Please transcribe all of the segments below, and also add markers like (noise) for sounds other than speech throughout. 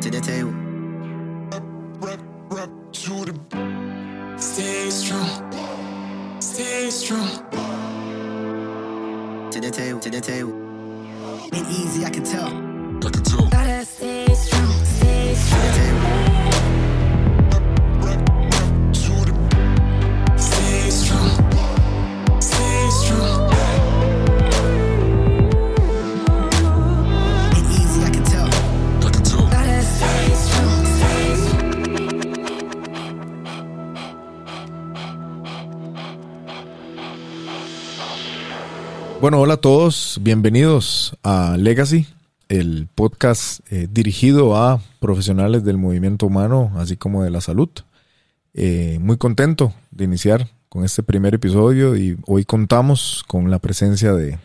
to the table. Stay strong. Stay strong. To the table, to the table. Ain't easy, I can tell. Bueno, hola a todos, bienvenidos a Legacy, el podcast eh, dirigido a profesionales del movimiento humano, así como de la salud. Eh, muy contento de iniciar con este primer episodio y hoy contamos con la presencia de,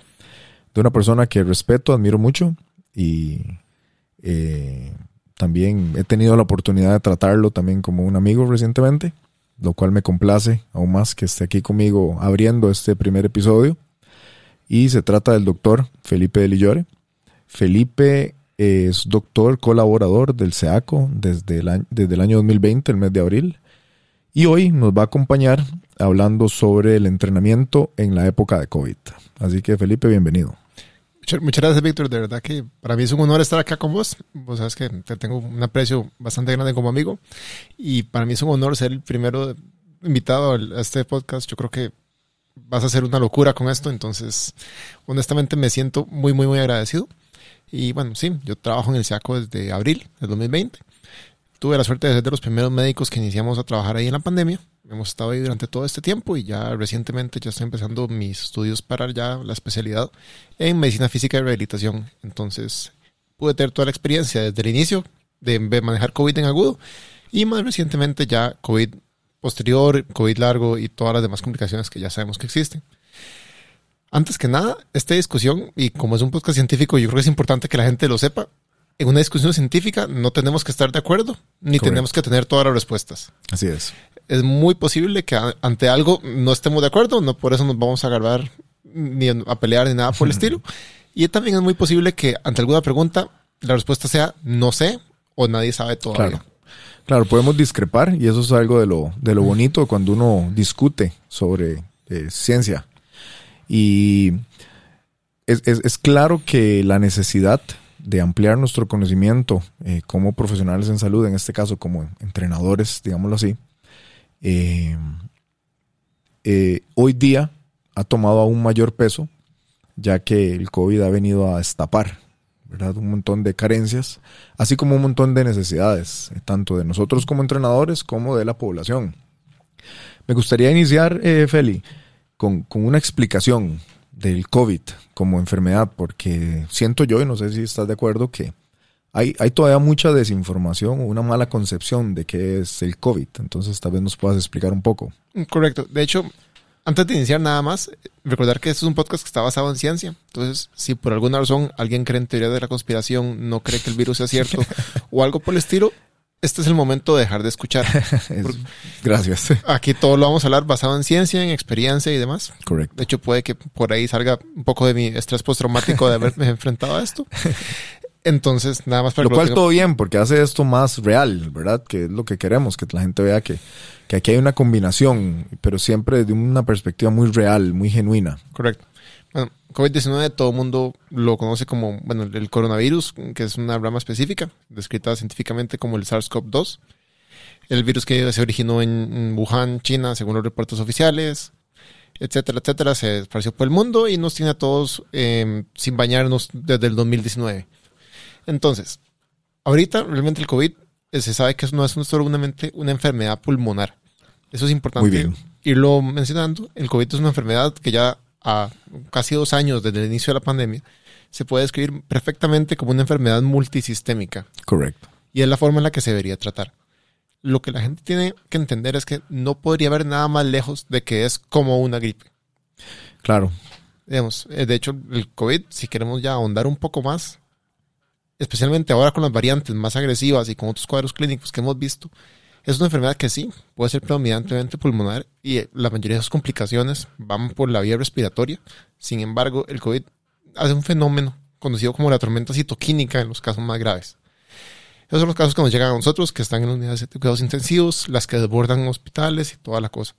de una persona que respeto, admiro mucho y eh, también he tenido la oportunidad de tratarlo también como un amigo recientemente, lo cual me complace aún más que esté aquí conmigo abriendo este primer episodio y se trata del doctor Felipe de Lillore. Felipe es doctor colaborador del SEACO desde el, año, desde el año 2020, el mes de abril, y hoy nos va a acompañar hablando sobre el entrenamiento en la época de COVID. Así que Felipe, bienvenido. Muchas, gracias, Víctor. De verdad que para mí es un honor estar acá con vos. Vos sabes que te tengo un aprecio bastante grande como amigo. Y para mí es un honor ser el primero invitado a este podcast. Yo creo que vas a hacer una locura con esto. Entonces, honestamente me siento muy, muy, muy agradecido. Y bueno, sí, yo trabajo en el SIACO desde abril del 2020. Tuve la suerte de ser de los primeros médicos que iniciamos a trabajar ahí en la pandemia. Hemos estado ahí durante todo este tiempo y ya recientemente ya estoy empezando mis estudios para ya la especialidad en medicina física y rehabilitación. Entonces pude tener toda la experiencia desde el inicio de manejar COVID en agudo y más recientemente ya COVID posterior, COVID largo y todas las demás complicaciones que ya sabemos que existen. Antes que nada, esta discusión, y como es un podcast científico, yo creo que es importante que la gente lo sepa. En una discusión científica no tenemos que estar de acuerdo, ni Correcto. tenemos que tener todas las respuestas Así es. es muy posible que ante algo no estemos de acuerdo, no por eso nos vamos a agarrar ni a pelear ni nada por el estilo. Y también es muy posible que ante alguna pregunta la respuesta sea no sé o nadie sabe todavía. Claro. Claro, podemos discrepar y eso es algo de lo, de lo bonito cuando uno discute sobre eh, ciencia. Y es, es- es claro que la necesidad de ampliar nuestro conocimiento eh, como profesionales en salud, en este caso como entrenadores, digámoslo así, eh, eh, hoy día ha tomado aún mayor peso, ya que el COVID ha venido a destapar un montón de carencias, así como un montón de necesidades, eh, tanto de nosotros como entrenadores como de la población. Me gustaría iniciar, eh, Feli, con, con una explicación del COVID como enfermedad, porque siento yo, y no sé si estás de acuerdo, que hay, hay todavía mucha desinformación o una mala concepción de qué es el COVID. Entonces, tal vez nos puedas explicar un poco. Correcto. De hecho, antes de iniciar nada más, recordar que este es un podcast que está basado en ciencia. Entonces, si por alguna razón alguien cree en teoría de la conspiración, no cree que el virus sea cierto (laughs) o algo por el estilo, este es el momento de dejar de escuchar. (laughs) Es- gracias. Aquí todo lo vamos a hablar basado en ciencia, en experiencia y demás. Correcto. De hecho, puede que por ahí salga un poco de mi estrés postraumático de haberme (laughs) enfrentado a esto. Entonces, nada más para Lo que cual tengan- todo bien, porque hace esto más real, ¿verdad? Que es lo que queremos, que la gente vea que, que aquí hay una combinación, pero siempre desde una perspectiva muy real, muy genuina. Correcto. Bueno, COVID-19 todo el mundo lo conoce como, bueno, el coronavirus, que es una rama específica, descrita científicamente como el SARS-CoV-2. El virus que se originó en en Wuhan, China, según los reportes oficiales, etcétera, etcétera, se esparció por el mundo y nos tiene a todos eh, sin bañarnos desde el 2019. Entonces, ahorita realmente el COVID eh, se sabe que no es solamente una enfermedad pulmonar. Eso es importante Muy bien. irlo mencionando. El COVID es una enfermedad que ya a casi dos años desde el inicio de la pandemia se puede describir perfectamente como una enfermedad multisistémica Correcto. y es la forma en la que se debería tratar. Lo que la gente tiene que entender es que no podría haber nada más lejos de que es como una gripe. Claro. Digamos, eh, de hecho, el COVID, si queremos ya ahondar un poco más, especialmente ahora con las variantes más agresivas y con otros cuadros clínicos que hemos visto, es una enfermedad que sí, puede ser predominantemente pulmonar y eh, la mayoría de sus complicaciones van por la vía respiratoria. Sin embargo, el COVID hace un fenómeno conocido como la tormenta citoquínica en los casos más graves. Es Esos son los casos que nos llegan a nosotros, que están en unidades de cuidados intensivos, las que desbordan hospitales y toda la cosa.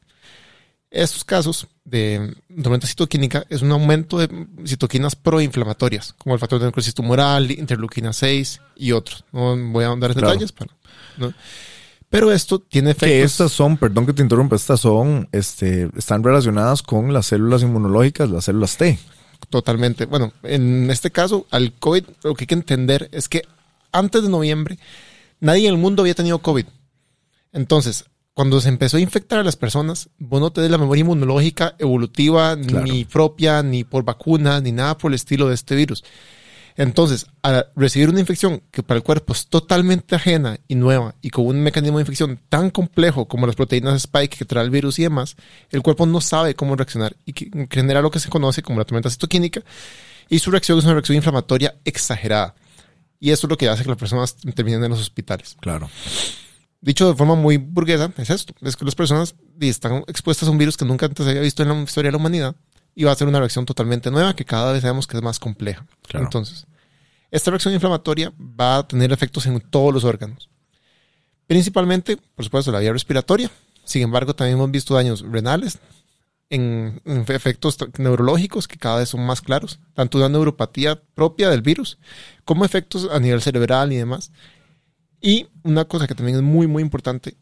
Estos casos de tormenta citoquínica es un aumento de citoquinas proinflamatorias, como el factor de necrosis tumoral, interleuquina 6 y otros. No voy a andar en Claro. detalles, pero, ¿no? pero esto tiene efectos. Que estas son, perdón que te interrumpa, estas son, este, están relacionadas con las células inmunológicas, las células T. Totalmente. Bueno, en este caso, al COVID, lo que hay que entender es que antes de noviembre, nadie en el mundo había tenido COVID. Entonces, cuando se empezó a infectar a las personas, vos no tenés la memoria inmunológica evolutiva, Claro. ni propia, ni por vacuna, ni nada por el estilo de este virus. Entonces, al recibir una infección que para el cuerpo es totalmente ajena y nueva y con un mecanismo de infección tan complejo como las proteínas spike que trae el virus y demás, el cuerpo no sabe cómo reaccionar y que genera lo que se conoce como la tormenta citoquínica y su reacción es una reacción inflamatoria exagerada. Y eso es lo que hace que las personas terminen en los hospitales. Claro. Dicho de forma muy burguesa, es esto. Es que las personas están expuestas a un virus que nunca antes había visto en la historia de la humanidad y va a ser una reacción totalmente nueva que cada vez sabemos que es más compleja. Claro. Entonces, esta reacción inflamatoria va a tener efectos en todos los órganos. Principalmente, por supuesto, la vía respiratoria. Sin embargo, también hemos visto daños renales, en, en efectos neurológicos que cada vez son más claros, tanto una neuropatía propia del virus como efectos a nivel cerebral y demás. Y una cosa que también es muy, muy importante,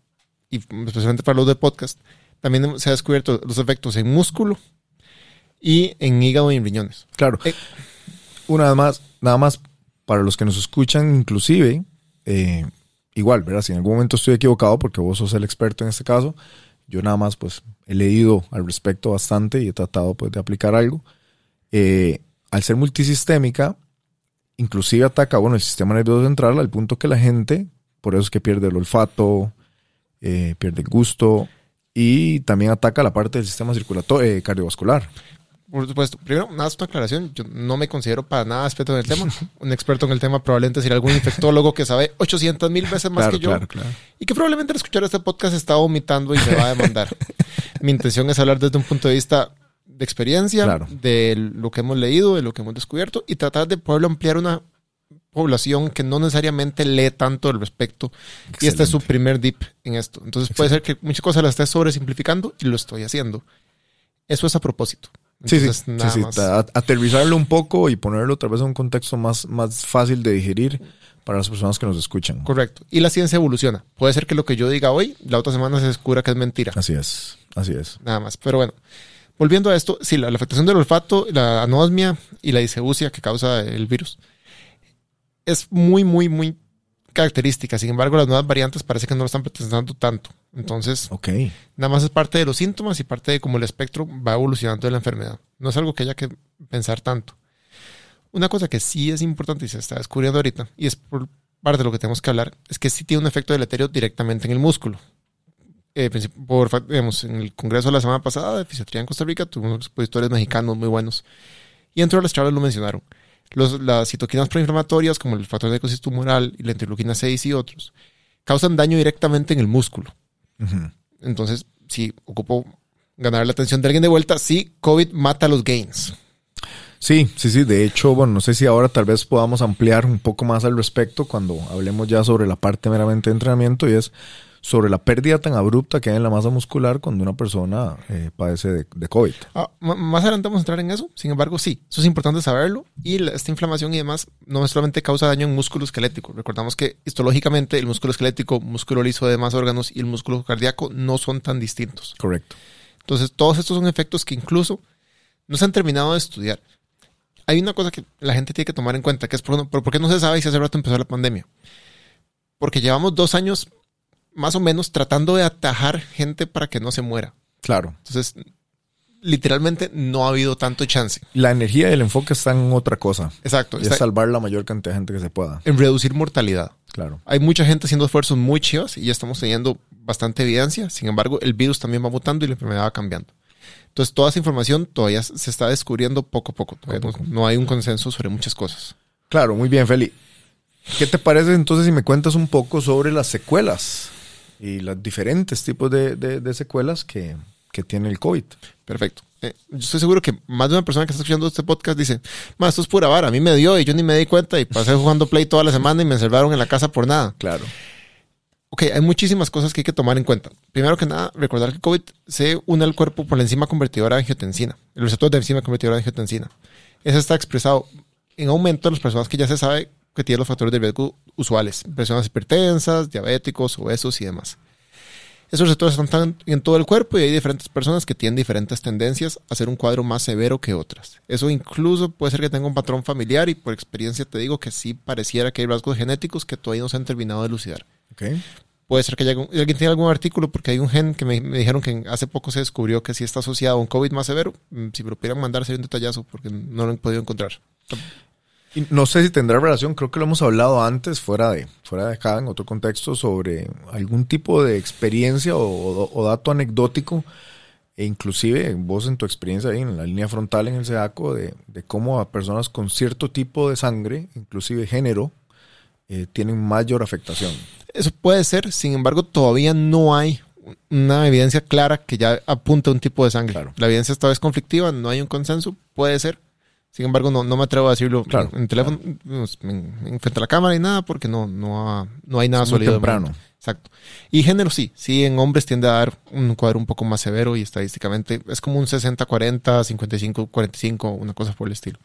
y especialmente para los de podcast, también se ha descubierto los efectos en músculo y en hígado y en riñones. Claro. Eh. Una vez más, nada más para los que nos escuchan, inclusive, eh, igual, ¿verdad? Si en algún momento estoy equivocado, porque vos sos el experto en este caso, yo nada más pues he leído al respecto bastante y he tratado pues de aplicar algo. Eh, al ser multisistémica, inclusive ataca, bueno, el sistema nervioso central al punto que la gente, por eso es que pierde el olfato, eh, pierde el gusto y también ataca la parte del sistema circulatorio, eh, cardiovascular. Por supuesto. Primero, nada más una aclaración. Yo no me considero para nada experto en el tema. (laughs) Un experto en el tema probablemente sería algún infectólogo que sabe 800 mil veces más Claro, que yo. claro, claro. Y que probablemente al escuchar este podcast está vomitando y me va a demandar. Mi intención es hablar desde un punto de vista de experiencia, Claro. de lo que hemos leído, de lo que hemos descubierto y tratar de poderlo ampliar una población que no necesariamente lee tanto al respecto. Y este es su primer dip en esto. Entonces puede ser que muchas cosas las esté sobresimplificando y lo estoy haciendo. Eso es a propósito. Sí, sí, Entonces, sí, nada sí, más. a- aterrizarlo un poco y ponerlo otra vez en un contexto más, más fácil de digerir para las personas que nos escuchan. Correcto. Y la ciencia evoluciona. Puede ser que lo que yo diga hoy, la otra semana se descubra que es mentira. Así es, así es. Nada más. Pero bueno, volviendo a esto, sí, la, la afectación del olfato, la anosmia y la diseusia que causa el virus es muy, muy, muy característica. Sin embargo, las nuevas variantes parece que no lo están presentando tanto. Entonces, nada más es parte de los síntomas y parte de cómo el espectro va evolucionando de la enfermedad. No es algo que haya que pensar tanto. Una cosa que sí es importante y se está descubriendo ahorita, y es por parte de lo que tenemos que hablar, es que sí tiene un efecto deleterio directamente en el músculo. Eh, por, digamos, en el congreso de la semana pasada de fisiatría en Costa Rica tuvimos expositores mexicanos muy buenos. Y dentro de las charlas lo mencionaron. Los, las citoquinas proinflamatorias, como el factor de necrosis tumoral y la interleuquina 6 y otros, causan daño directamente en el músculo. Entonces, si ocupo ganar la atención de alguien de vuelta, sí, COVID mata los gains. Sí, sí, sí. De hecho, bueno, no sé si ahora tal vez podamos ampliar un poco más al respecto cuando hablemos ya sobre la parte meramente de entrenamiento y es sobre la pérdida tan abrupta que hay en la masa muscular cuando una persona eh, padece de, de COVID. Ah, más adelante vamos a entrar en eso. Sin embargo, sí, eso es importante saberlo. Y la- esta inflamación y demás no solamente causa daño en músculo esquelético. Recordamos que histológicamente el músculo esquelético, músculo liso de demás órganos y el músculo cardíaco no son tan distintos. Correcto. Entonces, todos estos son efectos que incluso no se han terminado de estudiar. Hay una cosa que la gente tiene que tomar en cuenta, que es por, por, por qué no se sabe si hace rato empezó la pandemia. Porque llevamos dos años más o menos tratando de atajar gente para que no se muera. Claro. Entonces, literalmente no ha habido tanto chance. La energía y el enfoque están en otra cosa. Exacto. Y está es salvar la mayor cantidad de gente que se pueda. en reducir mortalidad. Claro. Hay mucha gente haciendo esfuerzos muy chivas y ya estamos teniendo bastante evidencia. Sin embargo, el virus también va mutando y la enfermedad va cambiando. Entonces, toda esa información todavía se está descubriendo poco a poco. Todavía no, no hay un consenso sobre muchas cosas. Claro, muy bien, Feli. ¿Qué te parece entonces si me cuentas un poco sobre las secuelas y los diferentes tipos de, de- de secuelas que, que tiene el COVID. Perfecto. Eh, yo estoy seguro que más de una persona que está escuchando este podcast dice, ma, esto es pura vara, a mí me dio y yo ni me di cuenta y pasé jugando Play toda la semana y me encerraron en la casa por nada. Claro. Ok, hay muchísimas cosas que hay que tomar en cuenta. Primero que nada, recordar que COVID se une al cuerpo por la enzima convertidora de angiotensina, el receptor de enzima convertidora de angiotensina. Eso está expresado en aumento en las personas que ya se sabe que tienen los factores de riesgo usuales, personas hipertensas, diabéticos, obesos y demás. Esos receptores están en todo el cuerpo y hay diferentes personas que tienen diferentes tendencias a hacer un cuadro más severo que otras. Eso incluso puede ser que tenga un patrón familiar y por experiencia te digo que sí pareciera que hay rasgos genéticos que todavía no se han terminado de elucidar. Ok. Puede ser que haya alguien tiene algún artículo porque hay un gen que me, me dijeron que hace poco se descubrió que sí está asociado a un COVID más severo. Mm, Si me lo pudieran mandar sería un detallazo porque no lo he podido encontrar. Y no sé si tendrá relación, creo que lo hemos hablado antes, fuera de, fuera de acá, en otro contexto, sobre algún tipo de experiencia o, o- o dato anecdótico, e inclusive vos en tu experiencia ahí en la línea frontal en el SEDACO, de, de cómo a personas con cierto tipo de sangre, inclusive género, eh, tienen mayor afectación. Eso puede ser, sin embargo, todavía no hay una evidencia clara que ya apunte a un tipo de sangre. Claro. La evidencia esta vez conflictiva, no hay un consenso, puede ser. Sin embargo, no, no me atrevo a decirlo Claro, en teléfono, pues, en, en frente a la cámara y nada, porque no, no, ha- no hay nada Es muy sólido. temprano. Exacto. Y género sí, sí, en hombres tiende a dar un cuadro un poco más severo y estadísticamente es como un 60-40, 55-45, una cosa por el estilo.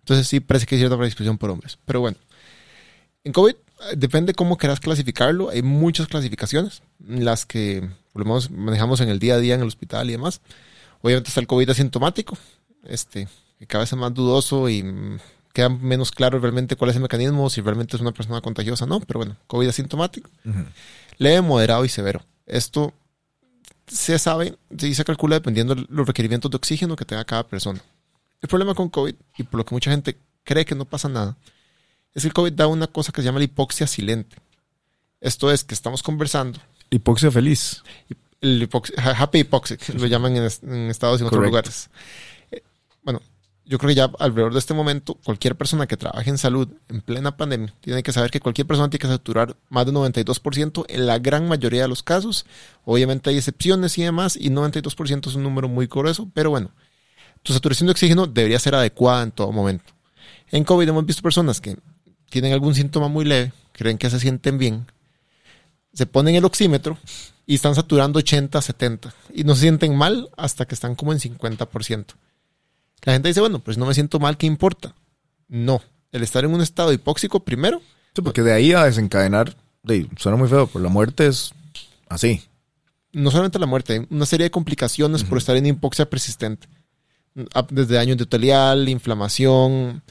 Entonces sí parece que hay cierta predisposición por hombres. Pero bueno, en COVID eh, depende cómo quieras clasificarlo. Hay muchas clasificaciones, las que por lo menos manejamos en el día a día en el hospital y demás. Obviamente está el COVID asintomático, este, cada vez es más dudoso y mm, queda menos claro realmente cuál es el mecanismo, si realmente es una persona contagiosa o no. Pero bueno, COVID asintomático leve, moderado y severo. Esto se sabe, sí se calcula dependiendo de los requerimientos de oxígeno que tenga cada persona. El problema con COVID, y por lo que mucha gente cree que no pasa nada, es que el COVID da una cosa que se llama la hipoxia silente. Esto es que estamos conversando, Hipoxia feliz. el hipoxia- ha- happy hypoxic, lo llaman en, es- en Estados y en otros lugares. Yo creo que ya alrededor de este momento, cualquier persona que trabaje en salud en plena pandemia tiene que saber que cualquier persona tiene que saturar más de 92% en la gran mayoría de los casos. Obviamente hay excepciones y demás, y 92% es un número muy grueso, pero bueno, tu saturación de oxígeno debería ser adecuada en todo momento. En COVID hemos visto personas que tienen algún síntoma muy leve, creen que se sienten bien, se ponen el oxímetro y están saturando 80, 70 y no se sienten mal hasta que están como en 50%. La gente dice, bueno, pues no me siento mal, ¿qué importa? No, el estar en un estado hipóxico primero, Sí, porque de ahí a desencadenar, de, suena muy feo, pero la muerte es así. no solamente la muerte, hay una serie de complicaciones por estar en hipoxia persistente. Desde daño endotelial, inflamación,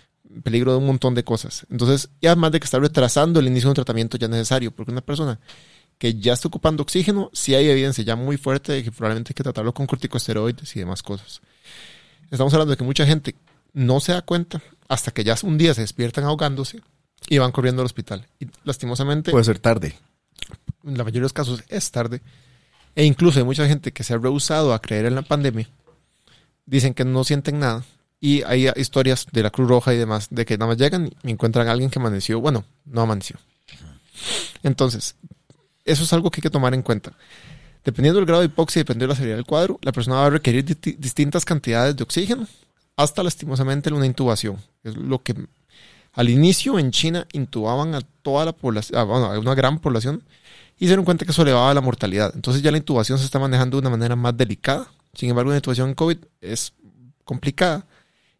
peligro de un montón de cosas. Entonces, y además de que está retrasando el inicio de un tratamiento ya necesario, porque una persona que ya está ocupando oxígeno, sí hay evidencia ya muy fuerte de que probablemente hay que tratarlo con corticosteroides y demás cosas. Estamos hablando de que mucha gente no se da cuenta hasta que ya un día se despiertan ahogándose y van corriendo al hospital. Y lastimosamente, Puede ser tarde. en la mayoría de los casos es tarde. E incluso hay mucha gente que se ha rehusado a creer en la pandemia. Dicen que no sienten nada. Y hay historias de la Cruz Roja y demás de que nada más llegan y encuentran a alguien que amaneció. Bueno, no amaneció. Entonces, eso es algo que hay que tomar en cuenta. Dependiendo del grado de hipoxia y dependiendo de la severidad del cuadro, la persona va a requerir di- distintas cantidades de oxígeno hasta lastimosamente una intubación. Es lo que al inicio en China intubaban a toda la población, a, bueno, a una gran población y se dieron cuenta que eso elevaba la mortalidad. Entonces ya la intubación se está manejando de una manera más delicada. Sin embargo, una intubación en COVID es complicada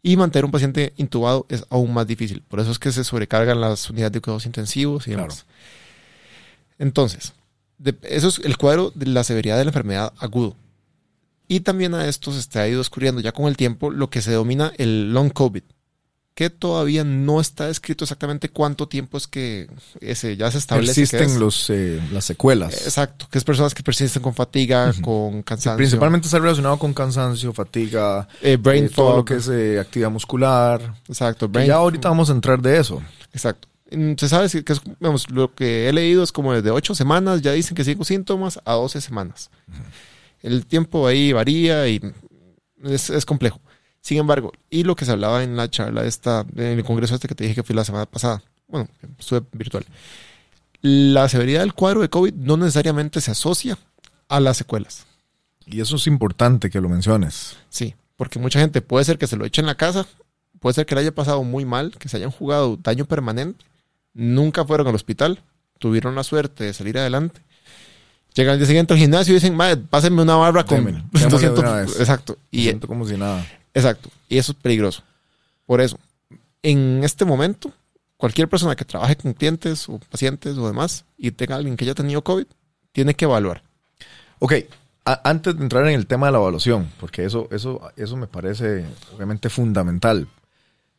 y mantener un paciente intubado es aún más difícil. Por eso es que se sobrecargan las unidades de cuidados intensivos y demás. Entonces, de- eso es el cuadro de la severidad de la enfermedad agudo. Y también a esto se está ido descubriendo ya con el tiempo lo que se denomina el long COVID, que todavía no está descrito exactamente cuánto tiempo es que ese ya se establece. que Persisten es. los, eh, las secuelas. Exacto, que es personas que persisten con fatiga, con cansancio. Principalmente está relacionado con cansancio, fatiga, eh, brain eh, todo fog. lo que es eh, actividad muscular. Exacto, brain ya ahorita vamos a entrar de eso. Exacto. Mm, Se sabe que es, lo que he leído es como desde 8 semanas, ya dicen que 5 síntomas a 12 semanas. El tiempo ahí varía y es, es complejo. Sin embargo, y lo que se hablaba en la charla esta, en el congreso este que te dije que fui la semana pasada, bueno, estuve virtual, la severidad del cuadro de COVID no necesariamente se asocia a las secuelas. Y eso es importante que lo menciones. Sí, porque mucha gente puede ser que se lo eche en la casa, puede ser que le haya pasado muy mal, que se hayan jugado daño permanente, nunca fueron al hospital, tuvieron la suerte de salir adelante. Llegan al día siguiente al gimnasio y dicen, madre, pásenme una barra con Démelo, démosle de 200". una vez. Exacto. Y Y, siento como si nada. exacto. Y eso es peligroso. Por eso, en este momento, cualquier persona que trabaje con clientes o pacientes o demás y tenga alguien que haya tenido COVID, tiene que evaluar. Ok, a- antes de entrar en el tema de la evaluación, porque eso, eso, eso me parece obviamente fundamental.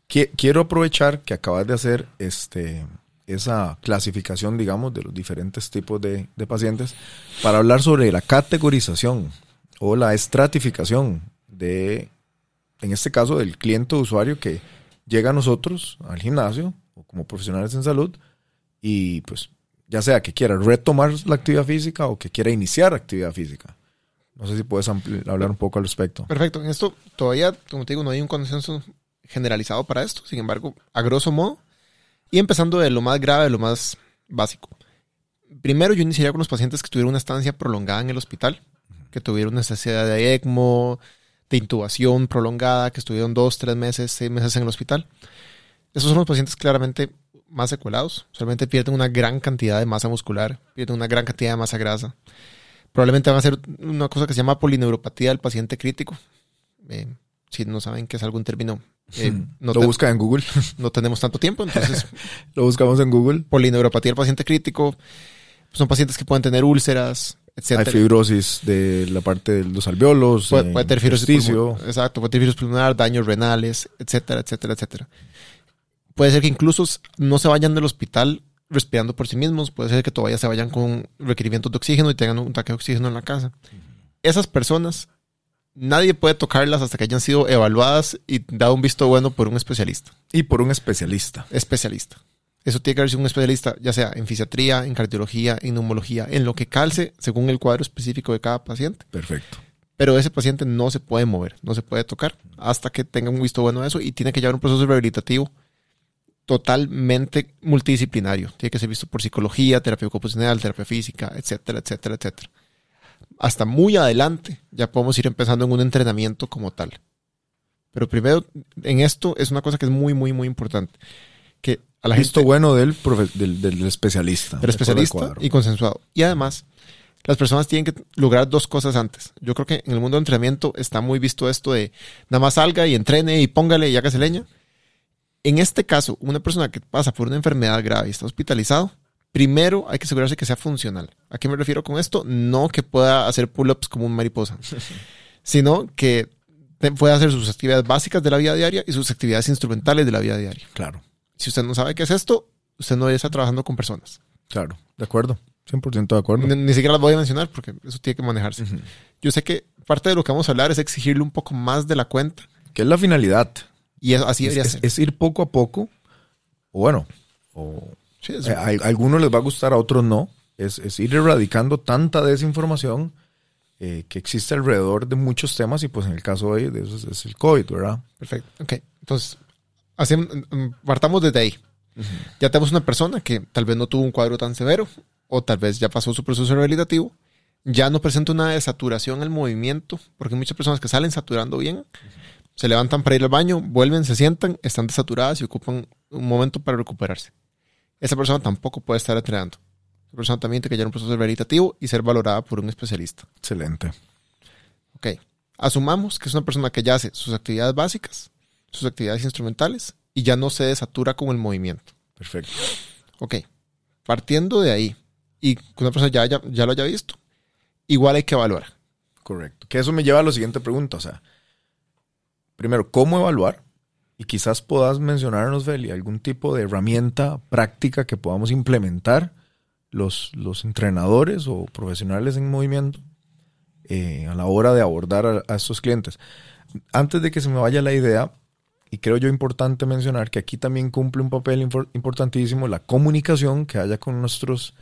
Qui- Quiero aprovechar que acabas de hacer este, esa clasificación, digamos, de los diferentes tipos de, de pacientes para hablar sobre la categorización o la estratificación de, en este caso, del cliente usuario que llega a nosotros, al gimnasio, o como profesionales en salud, y pues ya sea que quiera retomar la actividad física o que quiera iniciar actividad física. No sé si puedes hablar un poco al respecto. Perfecto. En esto todavía, como te digo, no hay un consenso generalizado para esto. Sin embargo, a grosso modo, y empezando de lo más grave, de lo más básico. Primero, yo iniciaría con los pacientes que tuvieron una estancia prolongada en el hospital, que tuvieron necesidad de ECMO, de intubación prolongada, que estuvieron dos, tres meses, seis meses en el hospital. Esos son los pacientes claramente más secuelados. Solamente pierden una gran cantidad de masa muscular, pierden una gran cantidad de masa grasa. Probablemente van a hacer una cosa que se llama polineuropatía del paciente crítico. Eh, si no saben qué es algún término, eh, no, lo busca en Google. (laughs) no tenemos tanto tiempo, entonces (laughs) lo buscamos en Google. polineuropatía del paciente crítico son pacientes que pueden tener úlceras, Hay etcétera. fibrosis de la parte de los alveolos. Puede, puede tener fibrosis pulmonar, exacto, puede tener fibrosis pulmonar, daños renales, etcétera, etcétera, etcétera. Puede ser que incluso no se vayan del hospital respirando por sí mismos, puede ser que todavía se vayan con requerimientos de oxígeno y tengan un tanque de oxígeno en la casa. Esas personas, nadie puede tocarlas hasta que hayan sido evaluadas y dado un visto bueno por un especialista. Y por un especialista. Especialista. Eso tiene que haber sido un especialista, ya sea en fisiatría, en cardiología, en neumología, en lo que calce según el cuadro específico de cada paciente Perfecto. pero ese paciente no se puede mover, no se puede tocar hasta que tenga un visto bueno de eso y tiene que llevar un proceso rehabilitativo totalmente multidisciplinario. Tiene que ser visto por psicología, terapia ocupacional, terapia física, etcétera, etcétera, etcétera. Hasta muy adelante ya podemos ir empezando en un entrenamiento como tal. Pero primero, en esto es una cosa que es muy, muy, muy importante. Que a la Visto gente bueno del, profe- del, del especialista. del especialista y consensuado. Y además, las personas tienen que lograr dos cosas antes. Yo creo que en el mundo del entrenamiento está muy visto esto de nada más salga y entrene y póngale y hágase leña. En este caso, una persona que pasa por una enfermedad grave y está hospitalizado, primero hay que asegurarse que sea funcional. ¿A qué me refiero con esto? No que pueda hacer pull-ups como un mariposa, (laughs) sino que pueda hacer sus actividades básicas de la vida diaria y sus actividades instrumentales de la vida diaria. Claro, Si usted no sabe qué es esto, usted no debería estar trabajando con personas. claro. De acuerdo. 100% de acuerdo. Ni, ni siquiera las voy a mencionar porque eso tiene que manejarse. Yo sé que parte de lo que vamos a hablar es exigirle un poco más de la cuenta ¿Qué es la finalidad? y eso, así Es, debería es- ser. es ir poco a poco. O bueno, o Sí, Eh, a, a algunos les va a gustar, a otros no. Es, es ir erradicando tanta desinformación eh, que existe alrededor de muchos temas y pues en el caso de, de eso es, es el COVID, ¿verdad? Perfecto. Ok. Entonces, hacemos- mm, partamos desde ahí. Ya tenemos una persona que tal vez no tuvo un cuadro tan severo o tal vez ya pasó su proceso rehabilitativo. Ya no presenta una desaturación al movimiento, porque muchas personas que salen saturando bien, se levantan para ir al baño, vuelven, se sientan, están desaturadas y ocupan un momento para recuperarse. Esa persona tampoco puede estar entrenando. Esa persona también tiene que llevar un proceso rehabilitativo y ser valorada por un especialista. Excelente. Ok. Asumamos que es una persona que ya hace sus actividades básicas, sus actividades instrumentales y ya no se desatura con el movimiento. Perfecto. Ok. Partiendo de ahí y que una persona ya, ya lo haya visto, igual hay que evaluar. Correcto. Que eso me lleva a la siguiente pregunta. O sea, primero, ¿cómo evaluar? Y quizás puedas mencionarnos, Feli, algún tipo de herramienta práctica que podamos implementar los, los entrenadores o profesionales en movimiento eh, a la hora de abordar a, a estos clientes. Antes de que se me vaya la idea, y creo yo importante mencionar que aquí también cumple un papel importantísimo la comunicación que haya con nuestros,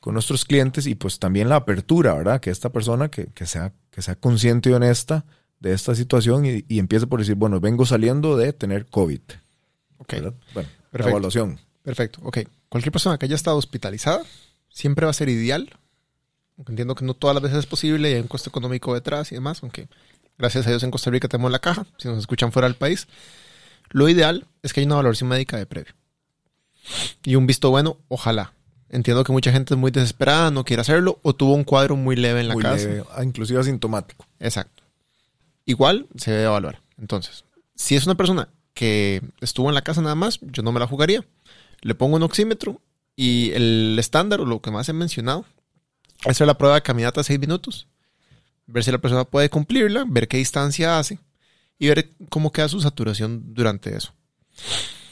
con nuestros clientes y pues también la apertura, ¿verdad? Que esta persona que, que sea, que sea consciente y honesta de esta situación y, y empiece por decir, bueno, vengo saliendo de tener COVID. Ok. ¿verdad? Bueno, la Perfecto. evaluación. Perfecto. Ok. Cualquier persona que haya estado hospitalizada siempre va a ser ideal entiendo que no todas las veces es posible y hay un costo económico detrás y demás, aunque gracias a Dios en Costa Rica tenemos la caja, si nos escuchan fuera del país. Lo ideal es que haya una valoración médica de previo. Y un visto bueno, ojalá. Entiendo que mucha gente es muy desesperada, no quiere hacerlo, o tuvo un cuadro muy leve en la Muy casa. leve, ah, inclusive asintomático. Exacto. Igual se debe evaluar. Entonces, si es una persona que estuvo en la casa nada más, yo no me la jugaría. Le pongo un oxímetro y el estándar o lo que más he mencionado, hacer la prueba de caminata a 6 minutos, ver si la persona puede cumplirla, ver qué distancia hace y ver cómo queda su saturación durante eso.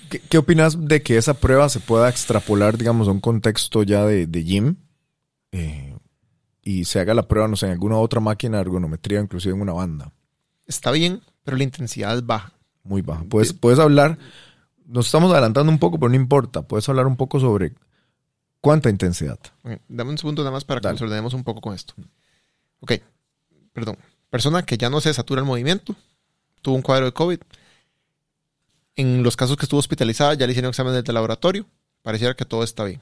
¿Qué, qué opinas de que esa prueba se pueda extrapolar, digamos, a un contexto ya de, de gym? eh, y se haga la prueba, no sé, en alguna otra máquina de ergonometría, inclusive en una banda. Está bien, pero la intensidad es baja. Muy baja. Puedes, puedes hablar, nos estamos adelantando un poco, pero no importa. Puedes hablar un poco sobre cuánta intensidad. Ok, Dame un segundo nada más para que Dale. nos ordenemos un poco con esto. Ok, perdón. Persona que ya no se satura el movimiento, tuvo un cuadro de COVID. En los casos que estuvo hospitalizada, ya le hicieron exámenes de laboratorio. Pareciera que todo está bien.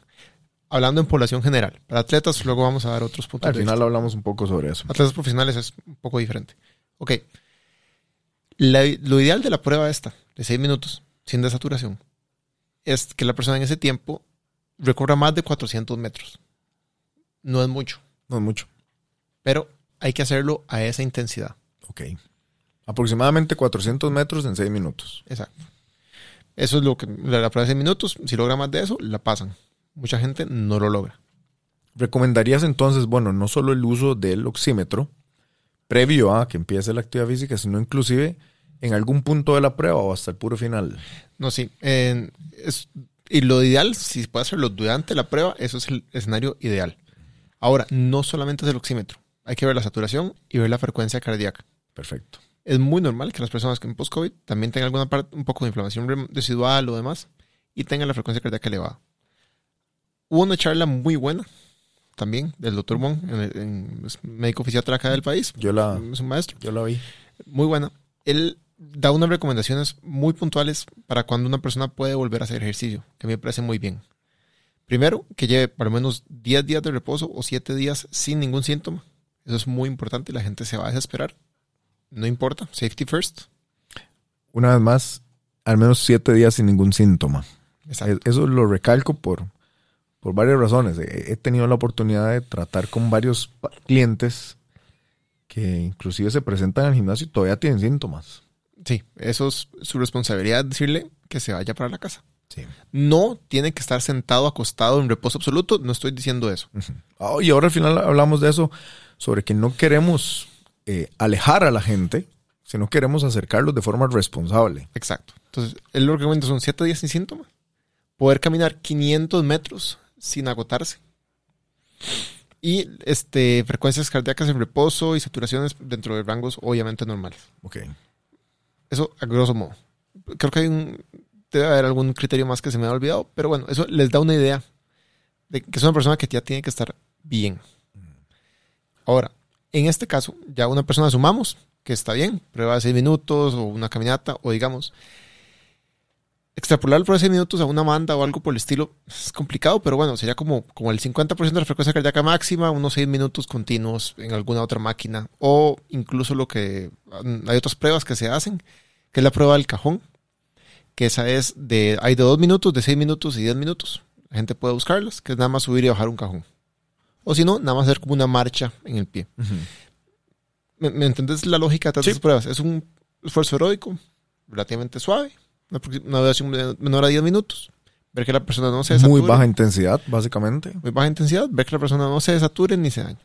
Hablando en población general. Para atletas, luego vamos a dar otros puntos Al de final vista. hablamos un poco sobre eso. Atletas profesionales es un poco diferente. Ok. La- lo ideal de la prueba esta, de 6 minutos, sin desaturación, es que la persona en ese tiempo recorra más de 400 metros. No es mucho, No es mucho. pero hay que hacerlo a esa intensidad. Ok. Aproximadamente 400 metros en 6 minutos. Exacto. Eso es lo que la, la prueba de 6 minutos. Si logra más de eso, la pasan. Mucha gente no lo logra. ¿Recomendarías entonces, bueno, no solo el uso del oxímetro previo a que empiece la actividad física, sino inclusive en algún punto de la prueba o hasta el puro final? No, sí. es- y lo ideal, si puede hacerlo durante la prueba, eso es el escenario ideal. Ahora, no solamente es el oxímetro. Hay que ver la saturación y ver la frecuencia cardíaca. Perfecto. Es muy normal que las personas que en post-COVID también tengan alguna parte, un poco de inflamación residual o demás, y tengan la frecuencia cardíaca elevada. Hubo una charla muy buena también del doctor Mon, en en- es médico fisiatra acá del país. Yo la, Es un maestro yo la vi. muy buena. Él da unas recomendaciones muy puntuales para cuando una persona puede volver a hacer ejercicio, que a mí me parece muy bien. Primero, que lleve por lo menos 10 días de reposo o 7 días sin ningún síntoma. Eso es muy importante y la gente se va a desesperar. No importa, safety first. Una vez más, al menos 7 días sin ningún síntoma. Exacto. E- Eso lo recalco por, por varias razones. He tenido la oportunidad de tratar con varios clientes que inclusive se presentan al gimnasio y todavía tienen síntomas. Sí, eso es su responsabilidad decirle que se vaya para la casa. Sí. No tiene que estar sentado, acostado en reposo absoluto. No estoy diciendo eso. Ah, y ahora al final hablamos de eso, sobre que no queremos eh, alejar a la gente, sino queremos acercarlos de forma responsable. Exacto. Entonces, él lo que recomienda son 7 días sin síntomas. Poder caminar 500 metros sin agotarse. Y este, frecuencias cardíacas en reposo y saturaciones dentro de rangos obviamente normales. Ok. Eso a grosso modo. Creo que hay un, debe haber algún criterio más que se me ha olvidado, pero bueno, eso les da una idea de que es una persona que ya tiene que estar bien. Ahora, en este caso, ya una persona asumamos que está bien, prueba de 6 minutos o una caminata, o digamos, extrapolar de 6 minutos a una manda o algo por el estilo es complicado, pero bueno, sería como, como el 50% de la frecuencia cardíaca máxima, unos 6 minutos continuos en alguna otra máquina, o incluso lo que hay otras pruebas que se hacen, que es la prueba del cajón, que esa es de, hay de 2 minutos, de 6 minutos y 10 minutos. La gente puede buscarlas, que es nada más subir y bajar un cajón. O si no, nada más hacer como una marcha en el pie. ¿Me, me entendés la lógica de Sí. estas pruebas? Es un esfuerzo aeróbico relativamente suave, una, duración de- menor a 10 minutos. Ver que la persona no se Muy desature. baja intensidad, básicamente. muy baja intensidad. Ver que la persona no se desature ni se dañe.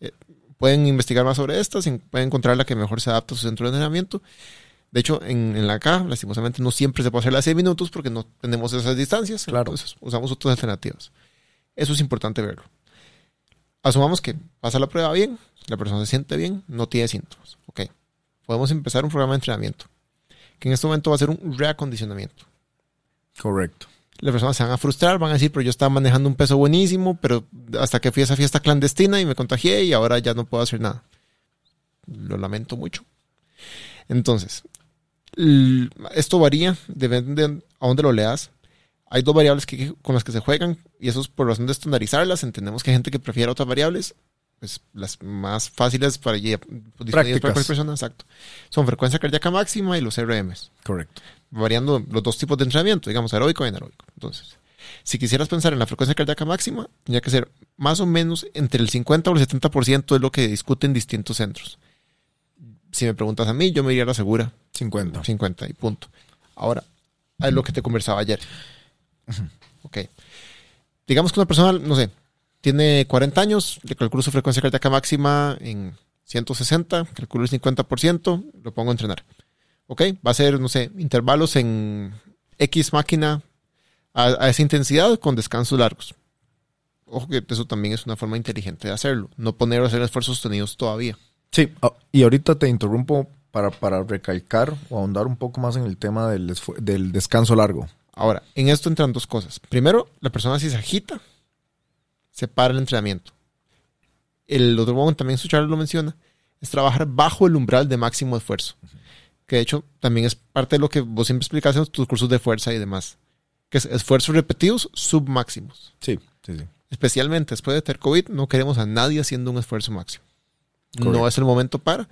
Eh, pueden investigar más sobre estas pueden encontrar la que mejor se adapta a su centro de entrenamiento. De hecho, en, en la K, lastimosamente, no siempre se puede hacer las 6 minutos porque no tenemos esas distancias. Claro. Entonces, usamos otras alternativas. Eso es importante verlo. Asumamos que pasa la prueba bien, la persona se siente bien, no tiene síntomas. Ok. Podemos empezar un programa de entrenamiento. Que en este momento va a ser un reacondicionamiento. Correcto. Las personas se van a frustrar, van a decir, pero yo estaba manejando un peso buenísimo, pero hasta que fui a esa fiesta clandestina y me contagié y ahora ya no puedo hacer nada. Lo lamento mucho. Entonces, esto varía, depende de a dónde lo leas. hay dos variables que, con las que se juegan y eso es por razón de estandarizarlas. Entendemos que hay gente que prefiere otras variables, pues las más fáciles para, pues, para Prácticas. cualquier persona, exacto. Son frecuencia cardíaca máxima y los RMs, Correcto. variando los dos tipos de entrenamiento, digamos aeróbico y anaeróbico. Entonces, si quisieras pensar en la frecuencia cardíaca máxima, tendría que ser más o menos entre el 50 o el 70% es lo que discuten distintos centros. Si me preguntas a mí, yo me iría a la segura, 50. 50 y punto. Ahora, es lo que te conversaba ayer. Ok. Digamos que una persona, no sé, tiene 40 años, le calculo su frecuencia cardíaca máxima en 160, calculo el 50%, lo pongo a entrenar. Ok, va a ser, no sé, intervalos en X máquina a, a esa intensidad con descansos largos. Ojo que eso también es una forma inteligente de hacerlo, no poner a hacer esfuerzos sostenidos todavía. Sí, ah, y ahorita te interrumpo para, para recalcar o ahondar un poco más en el tema del, del descanso largo. Ahora, en esto entran dos cosas. Primero, la persona si se agita, se para el entrenamiento. El otro momento también su Charles lo menciona, es trabajar bajo el umbral de máximo esfuerzo. Que de hecho también es parte de lo que vos siempre explicas en tus cursos de fuerza y demás. Que es esfuerzos repetidos submáximos. Sí, sí, sí. Especialmente después de tener COVID, no queremos a nadie haciendo un esfuerzo máximo. No es el momento para.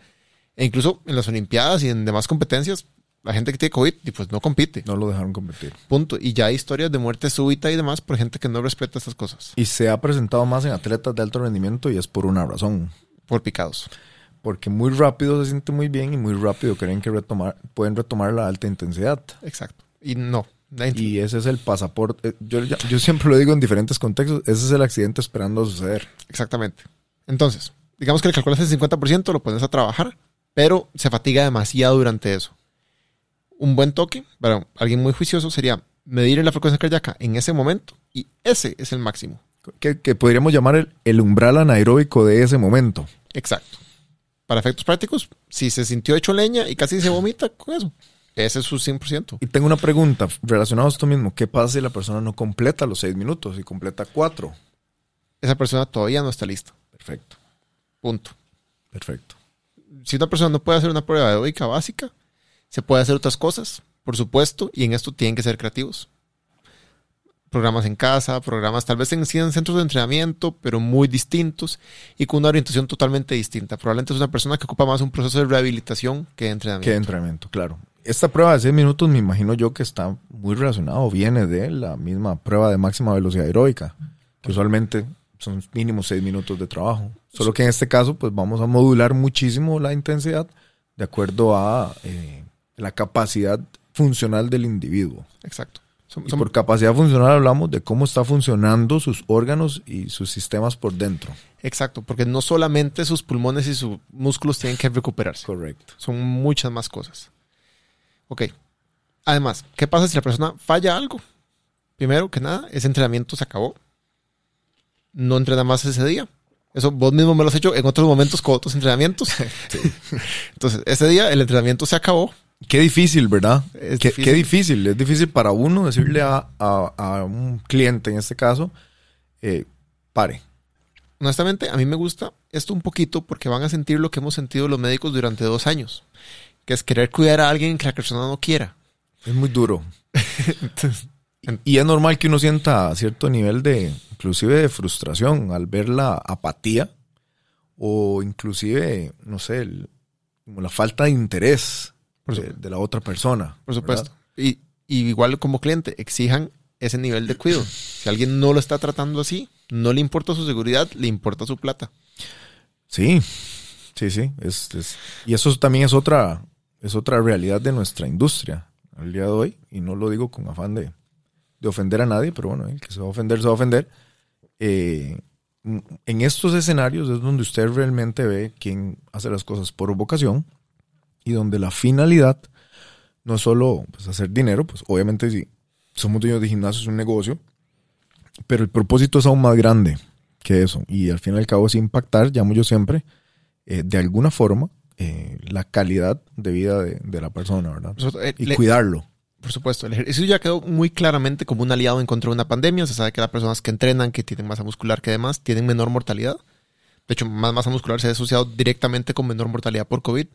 E incluso en las Olimpiadas y en demás competencias, la gente que tiene COVID, y pues no compite. No lo dejaron competir. Punto. Y ya hay historias de muerte súbita y demás por gente que no respeta estas cosas. Y se ha presentado más en atletas de alto rendimiento y es por una razón. Por picados. Porque muy rápido se siente muy bien y muy rápido creen que retomar, pueden retomar la alta intensidad. Exacto. Y no. Y ese es el pasaporte. eh, Yo, yo, siempre lo digo en diferentes contextos. Ese es el accidente esperando suceder. Exactamente. Entonces, digamos que le calculas el 50%, lo pones a trabajar, pero se fatiga demasiado durante eso. Un buen toque para alguien muy juicioso sería medir la frecuencia cardíaca en ese momento y ese es el máximo. Que, que podríamos llamar el, el umbral anaeróbico de ese momento. Exacto. Para efectos prácticos, si se sintió hecho leña y casi se vomita con eso, ese es su 100%. Y tengo una pregunta relacionada a esto mismo. ¿Qué pasa si la persona no completa los seis minutos y completa cuatro? Esa persona todavía no está lista. Perfecto, Punto. perfecto. si una persona no puede hacer una prueba aeróbica básica, se puede hacer otras cosas, por supuesto, y en esto tienen que ser creativos. Programas en casa, programas tal vez en, en centros de entrenamiento, pero muy distintos y con una orientación totalmente distinta. Probablemente es una persona que ocupa más un proceso de rehabilitación que de entrenamiento. ¿Qué entrenamiento? Claro. Esta prueba de seis minutos me imagino yo que está muy relacionado, viene de la misma prueba de máxima velocidad aeróbica, que usualmente son mínimo seis minutos de trabajo. Solo que en este caso, pues vamos a modular muchísimo la intensidad de acuerdo a eh, la capacidad funcional del individuo. Exacto. Y por capacidad funcional hablamos de cómo está funcionando sus órganos y sus sistemas por dentro. exacto, porque no solamente sus pulmones y sus músculos tienen que recuperarse. Correcto. Son muchas más cosas. Ok. Además, ¿qué pasa si la persona falla algo? Primero que nada, ese entrenamiento se acabó. No entrena más ese día. Eso vos mismo me lo has hecho en otros momentos con otros entrenamientos. (laughs) (laughs) Entonces, ese día el entrenamiento se acabó. Qué difícil, ¿verdad? Es qué, difícil. qué difícil. Es difícil para uno decirle a, a- a un cliente, en este caso, eh, pare. Honestamente, a mí me gusta esto un poquito porque van a sentir lo que hemos sentido los médicos durante dos años, que es querer cuidar a alguien que la persona no quiera. Es muy duro. (laughs) Entonces, Y es normal que uno sienta cierto nivel de, inclusive de frustración al ver la apatía o inclusive, no sé, el- como la falta de interés de, la otra persona. Por supuesto. Y, y igual como cliente, exijan ese nivel de cuidado. Si alguien no lo está tratando así, no le importa su seguridad, le importa su plata. Sí, sí, sí. Es, es- y eso también es otra, es otra realidad de nuestra industria al día de hoy. Y no lo digo con afán de, de ofender a nadie, pero bueno, el que se va a ofender, se va a ofender. Eh, en estos escenarios es donde usted realmente ve quién hace las cosas por vocación y donde la finalidad no es solo pues, hacer dinero, pues obviamente si somos dueños de gimnasio es un negocio, pero el propósito es aún más grande que eso. Y al fin y al cabo es impactar, llamo yo siempre, eh, de alguna forma, eh, la calidad de vida de, de la persona, ¿verdad? Supuesto, eh, Y le- cuidarlo. por supuesto, el ejercicio ya quedó muy claramente como un aliado en contra de una pandemia. Se sabe que las personas que entrenan, que tienen masa muscular que demás, tienen menor mortalidad. De hecho, más masa muscular se ha asociado directamente con menor mortalidad por COVID.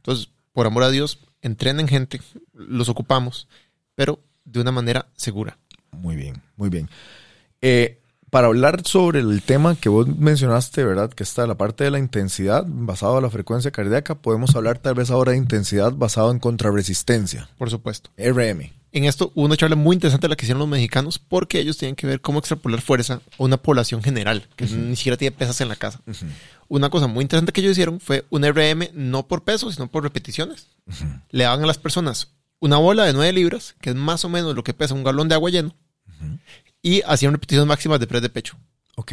Entonces, por amor a Dios, entrenen gente, los ocupamos, pero de una manera segura. Muy bien, muy bien. Eh, para hablar sobre el tema que vos mencionaste, ¿verdad? Que está la parte de la intensidad basado en la frecuencia cardíaca, podemos hablar tal vez ahora de intensidad basado en contrarresistencia, Por supuesto. RM. En esto hubo una charla muy interesante la que hicieron los mexicanos porque ellos tienen que ver cómo extrapolar fuerza a una población general que ni siquiera tiene pesas en la casa. Una cosa muy interesante que ellos hicieron fue un RM no por peso, sino por repeticiones. Le daban a las personas una bola de 9 libras, que es más o menos lo que pesa un galón de agua lleno, y hacían repeticiones máximas de press de pecho. Ok.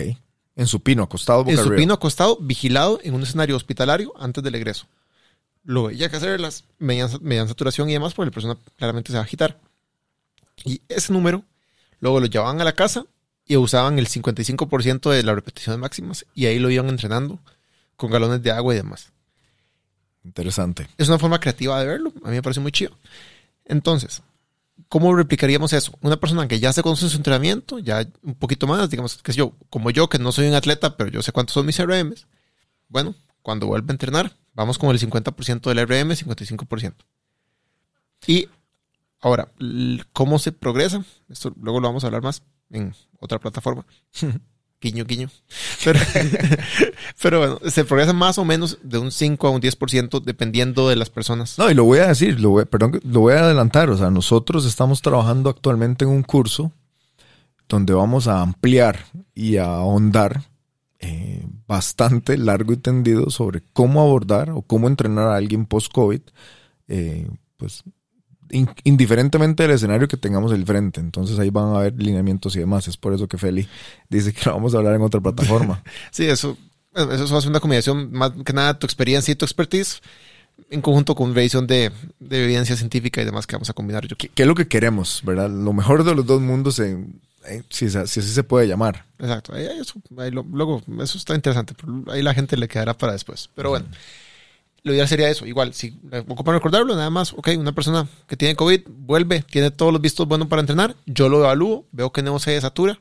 En supino, acostado boca En arriba. supino acostado, vigilado en un escenario hospitalario antes del egreso. Luego, ya que hacerlas mediante, mediante saturación y demás, porque la persona claramente se va a agitar. Y ese número, luego lo llevaban a la casa y usaban el 55% de las repeticiones máximas y ahí lo iban entrenando con galones de agua y demás. Interesante. Es una forma creativa de verlo. A mí me parece muy chido. Entonces, ¿cómo replicaríamos eso? Una persona que ya se conoce su entrenamiento, ya un poquito más, digamos, que yo, como yo, que no soy un atleta, pero yo sé cuántos son mis RMs. Bueno, cuando vuelva a entrenar, vamos con el 50% del RM, 55%. Y ahora, ¿cómo se progresa? Esto luego lo vamos a hablar más en otra plataforma. (laughs) Guiño, guiño. (laughs) Pero, bueno, se progresa más o menos de un 5 a un 10% dependiendo de las personas. No, y lo voy a decir, lo voy, perdón, lo voy a adelantar. O sea, nosotros estamos trabajando actualmente en un curso donde vamos a ampliar y a ahondar eh, bastante largo y tendido sobre cómo abordar o cómo entrenar a alguien post-COVID, eh, pues indiferentemente del escenario que tengamos el frente. Entonces ahí van a haber lineamientos y demás. Es por eso que Feli dice que lo vamos a hablar en otra plataforma. (laughs) Sí, eso, eso hace una combinación más que nada tu experiencia y tu expertise en conjunto con revisión de, de evidencia científica y demás que vamos a combinar. Yo, ¿Qué, qué es lo que queremos, verdad? Lo mejor de los dos mundos, en- en- si, si así se puede llamar. exacto. Ahí, eso, ahí lo- luego, eso está interesante. pero ahí la gente le quedará para después. Pero bueno, lo ideal sería eso. Igual, si eh, ocupan recordarlo, nada más, ok, una persona que tiene COVID vuelve, tiene todos los vistos buenos para entrenar. Yo lo evalúo, veo que no se desatura.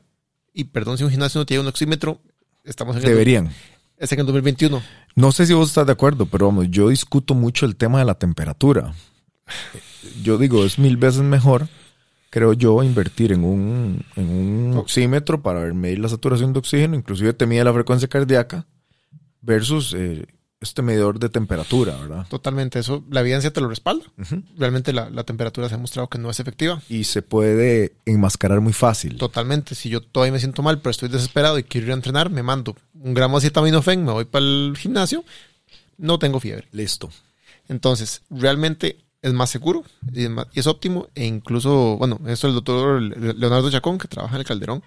Y perdón si un gimnasio no tiene un oxímetro, estamos en el, Deberían. es en el 2021. No sé si vos estás de acuerdo, pero vamos, yo discuto mucho el tema de la temperatura. Yo digo, es mil veces mejor, creo yo, invertir en un, en un oxímetro para ver- medir la saturación de oxígeno, inclusive te mide la frecuencia cardíaca, versus eh, este medidor de temperatura, ¿verdad? Totalmente, eso, la evidencia te lo respalda. Realmente la, la temperatura se ha mostrado que no es efectiva. Y se puede enmascarar muy fácil. Totalmente, si yo todavía me siento mal, pero estoy desesperado y quiero ir a entrenar, me mando un gramo de acetaminofén, me voy para el gimnasio, no tengo fiebre. Listo. Entonces, realmente es más seguro y es, más- y es óptimo. E incluso, bueno, esto el doctor Leonardo Chacón, que trabaja en el Calderón.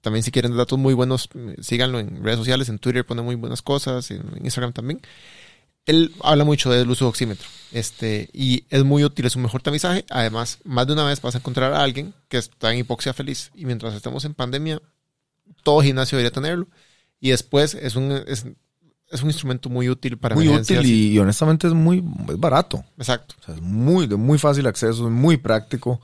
También si quieren datos muy buenos, síganlo en redes sociales, en Twitter pone muy buenas cosas, en en Instagram también. Él habla mucho del uso de oxímetro. Este, y es muy útil, es un mejor tamizaje. Además, más de una vez vas a encontrar a alguien que está en hipoxia feliz. Y mientras estemos en pandemia, todo gimnasio debería tenerlo. Y después es un, es, es un instrumento muy útil para Muy útil y, y honestamente es muy es barato. Exacto. O sea, es muy, de muy fácil acceso, es muy práctico.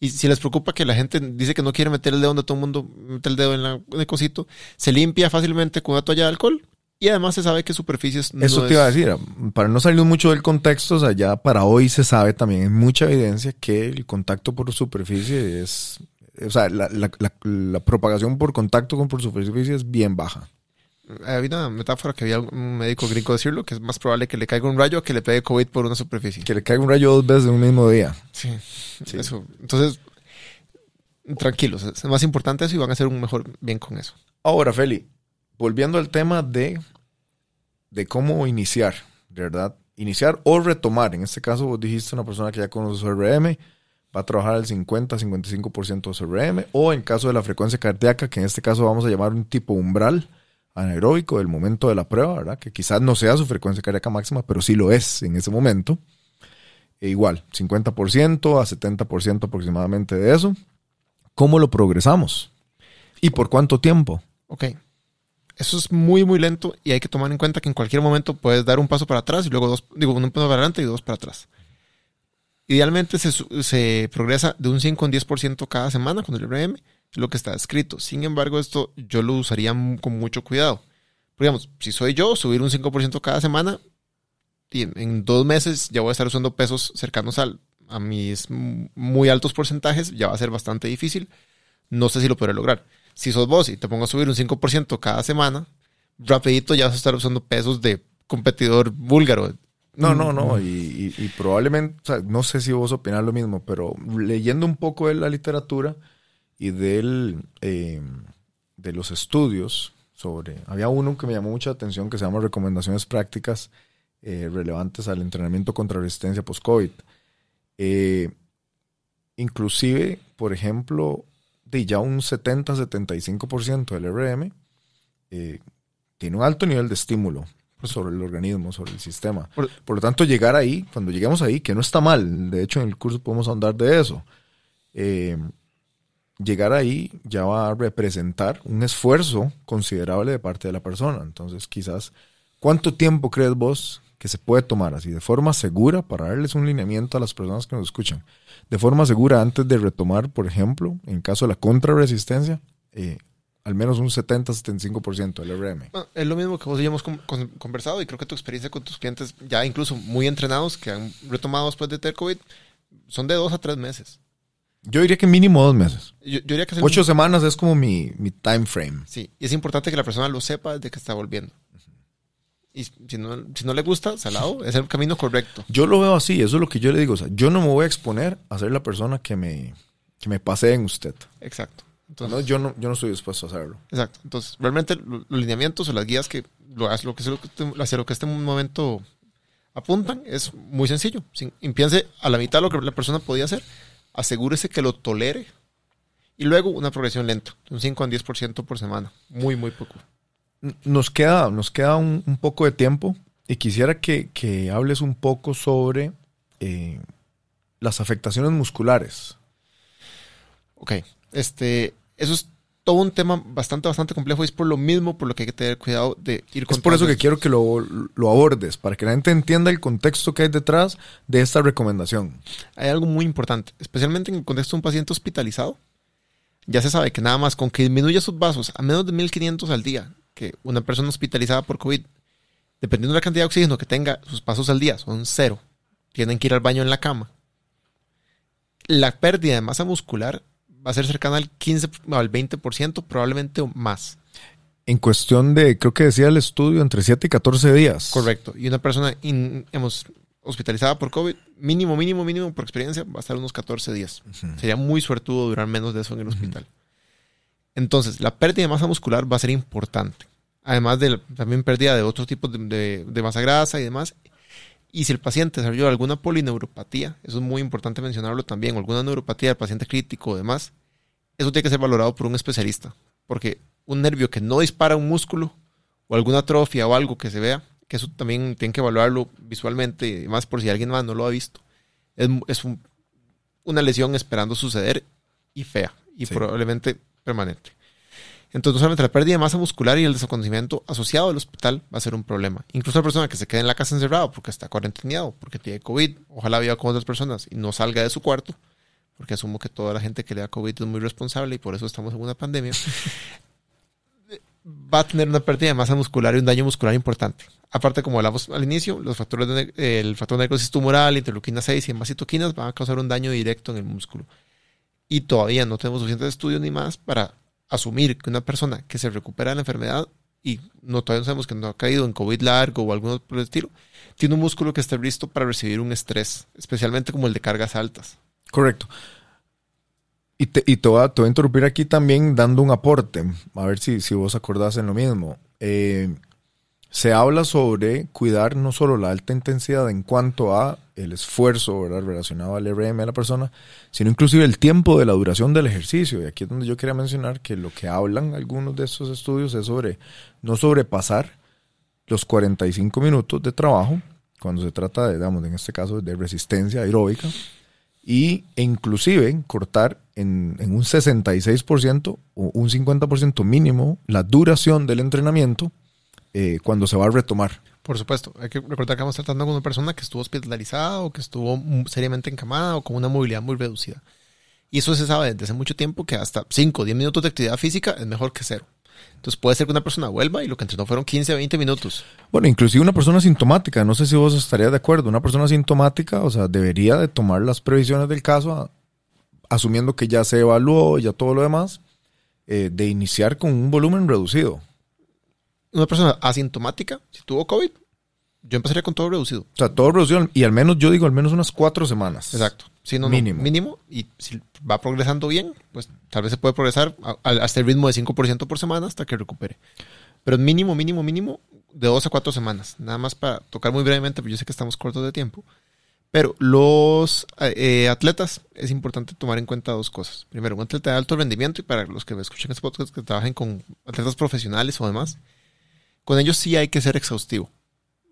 Y si les preocupa que la gente dice que no quiere meter el dedo donde todo el mundo mete el dedo en, la, en el cosito, se limpia fácilmente con una toalla de alcohol y además se sabe que superficies no Eso te es- iba a decir, para no salir mucho del contexto, o sea, ya para hoy se sabe también, hay mucha evidencia que el contacto por superficie es, o sea, la, la- la- propagación por contacto con por superficie es bien baja. Había una metáfora que había un médico gringo decirlo, que es más probable que le caiga un rayo que le pegue COVID por una superficie. Que le caiga un rayo dos veces en un mismo día. Sí, eso. Entonces, tranquilos, es más importante eso y van a hacer un mejor bien con eso. Ahora, Feli, volviendo al tema de, de cómo iniciar, verdad, iniciar o retomar. En este caso, vos dijiste una persona que ya conoce su RM, va a trabajar al 50-55% de su RM, o en caso de la frecuencia cardíaca, que en este caso vamos a llamar un tipo umbral anaeróbico del momento de la prueba, ¿verdad? Que quizás no sea su frecuencia cardíaca máxima, pero sí lo es en ese momento. E igual, 50% a 70% aproximadamente de eso. ¿Cómo lo progresamos? ¿Y por cuánto tiempo? Ok. Eso es muy, muy lento y hay que tomar en cuenta que en cualquier momento puedes dar un paso para atrás y luego dos, digo, un paso para adelante y dos para atrás. Idealmente se, se progresa de un 5 a un 10% cada semana con el RM, es lo que está escrito. Sin embargo, esto yo lo usaría con mucho cuidado. Digamos, si soy yo, subir un 5% cada semana, en, dos meses ya voy a estar usando pesos cercanos al a mis muy altos porcentajes ya va a ser bastante difícil. No sé si lo podré lograr. Si sos vos y te pongo a subir un 5% cada semana, rapidito ya vas a estar usando pesos de competidor búlgaro. No, no, no. Y, y- y probablemente, o sea, no sé si vos opinás lo mismo, pero leyendo un poco de la literatura y del, eh, de los estudios sobre. Había uno que me llamó mucha atención que se llama Recomendaciones Prácticas eh, relevantes al entrenamiento contra resistencia post-COVID. Eh, inclusive, por ejemplo, de ya un 70-75% del RM eh, tiene un alto nivel de estímulo sobre el organismo, sobre el sistema. Por- Por lo tanto, llegar ahí, cuando lleguemos ahí, que no está mal, de hecho en el curso podemos andar de eso, eh, llegar ahí ya va a representar un esfuerzo considerable de parte de la persona. Entonces, quizás, ¿cuánto tiempo crees vos que se puede tomar así de forma segura para darles un lineamiento a las personas que nos escuchan? De forma segura antes de retomar, por ejemplo, en caso de la contrarresistencia, eh, al menos un 70-75% del RM. Bueno, es lo mismo que vos y yo hemos con- con- conversado y creo que tu experiencia con tus clientes, ya incluso muy entrenados, que han retomado después de tener COVID, son de dos a tres meses. Yo diría que mínimo dos meses. Yo, yo diría que Ocho semanas es como mi, mi time frame. Sí, y es importante que la persona lo sepa desde que está volviendo. Y si no, si no le gusta, salado, es el camino correcto. Yo lo veo así, eso es lo que yo le digo. O sea, yo no me voy a exponer a ser la persona que me, que me pasee en usted. Exacto. No, Entonces, yo, no, yo no estoy dispuesto a hacerlo. exacto. Entonces, realmente lo- los lineamientos o las guías que lo, hace- lo que, hacia lo que este momento apuntan es muy sencillo. Sin, empiece a la mitad de lo que la persona podía hacer, asegúrese que lo tolere y luego una progresión lenta, un 5 a 10% por semana. Muy, muy poco. Nos queda, nos queda un, un poco de tiempo y quisiera que, que hables un poco sobre eh, las afectaciones musculares. Ok, este, eso es todo un tema bastante, bastante complejo y es por lo mismo por lo que hay que tener cuidado de ir Es por eso que quiero que lo, lo abordes, para que la gente entienda el contexto que hay detrás de esta recomendación. Hay algo muy importante, especialmente en el contexto de un paciente hospitalizado. Ya se sabe que nada más con que disminuya sus vasos a menos de 1500 al día, que una persona hospitalizada por COVID, dependiendo de la cantidad de oxígeno que tenga, sus pasos al día son cero. Tienen que ir al baño en la cama. La pérdida de masa muscular va a ser cercana al 15 o al 20%, probablemente o más. En cuestión de, creo que decía el estudio, entre 7 y 14 días. Correcto. Y una persona in- hemos, hospitalizada por COVID, mínimo, mínimo, mínimo por experiencia, va a estar unos 14 días. Sería muy suertudo durar menos de eso en el hospital. Entonces, la pérdida de masa muscular va a ser importante. Además de la- también pérdida de otros tipos de, de- de masa grasa y demás. Y si el paciente desarrolló alguna polineuropatía, eso es muy importante mencionarlo también, alguna neuropatía del paciente crítico o demás, eso tiene que ser valorado por un especialista. Porque un nervio que no dispara un músculo o alguna atrofia o algo que se vea, que eso también tienen que evaluarlo visualmente y demás por si alguien más no lo ha visto. Es, es un- una lesión esperando suceder y fea y Sí. probablemente permanente. Entonces, no solamente la pérdida de masa muscular y el desconocimiento asociado al hospital va a ser un problema. Incluso la persona que se quede en la casa encerrado porque está cuarenteneado, porque tiene COVID, ojalá viva con otras personas y no salga de su cuarto, porque asumo que toda la gente que le da COVID es muy responsable y por eso estamos en una pandemia, (laughs) va a tener una pérdida de masa muscular y un daño muscular importante. Aparte, como hablamos al inicio, los factores de, el factor de necrosis tumoral, interleuquina 6 y demás citoquinas van a causar un daño directo en el músculo. Y todavía no tenemos suficientes estudios ni más para asumir que una persona que se recupera de la enfermedad y no todavía no sabemos que no ha caído en COVID largo o algún otro estilo, tiene un músculo que esté listo para recibir un estrés, especialmente como el de cargas altas. Correcto. Y te, y voy a interrumpir aquí también dando un aporte, a ver si, si vos acordás en lo mismo. Eh, se habla sobre cuidar no solo la alta intensidad en cuanto a el esfuerzo relacionado al RM de la persona, sino inclusive el tiempo de la duración del ejercicio. Y aquí es donde yo quería mencionar que lo que hablan algunos de estos estudios es sobre no sobrepasar los 45 minutos de trabajo, cuando se trata de, digamos, en este caso, de resistencia aeróbica, y e inclusive cortar en, en un 66% o un 50% mínimo la duración del entrenamiento eh, cuando se va a retomar. Por supuesto, hay que recordar que estamos tratando con una persona que estuvo hospitalizada o que estuvo seriamente encamada o con una movilidad muy reducida. Y eso se sabe desde hace mucho tiempo que hasta 5 o 10 minutos de actividad física es mejor que cero. Entonces puede ser que una persona vuelva y lo que entrenó fueron 15 20 minutos. Bueno, inclusive una persona sintomática, no sé si vos estarías de acuerdo, una persona sintomática, o sea, debería de tomar las previsiones del caso, a- asumiendo que ya se evaluó, ya todo lo demás, eh, de iniciar con un volumen reducido. Una persona asintomática, si tuvo COVID, yo empezaría con todo reducido. O sea, todo reducido, y al menos, yo digo, al menos unas cuatro semanas. Exacto. Sí, no, no, Mínimo. mínimo. Y si va progresando bien, pues tal vez se puede progresar a- a- hasta el ritmo de 5% por semana hasta que recupere. Pero mínimo, mínimo, mínimo, de dos a cuatro semanas. Nada más para tocar muy brevemente, porque yo sé que estamos cortos de tiempo. Pero los eh, atletas es importante tomar en cuenta dos cosas. Primero, un atleta de alto rendimiento, y para los que me escuchen este podcast que trabajen con atletas profesionales o demás, con ellos sí hay que ser exhaustivo.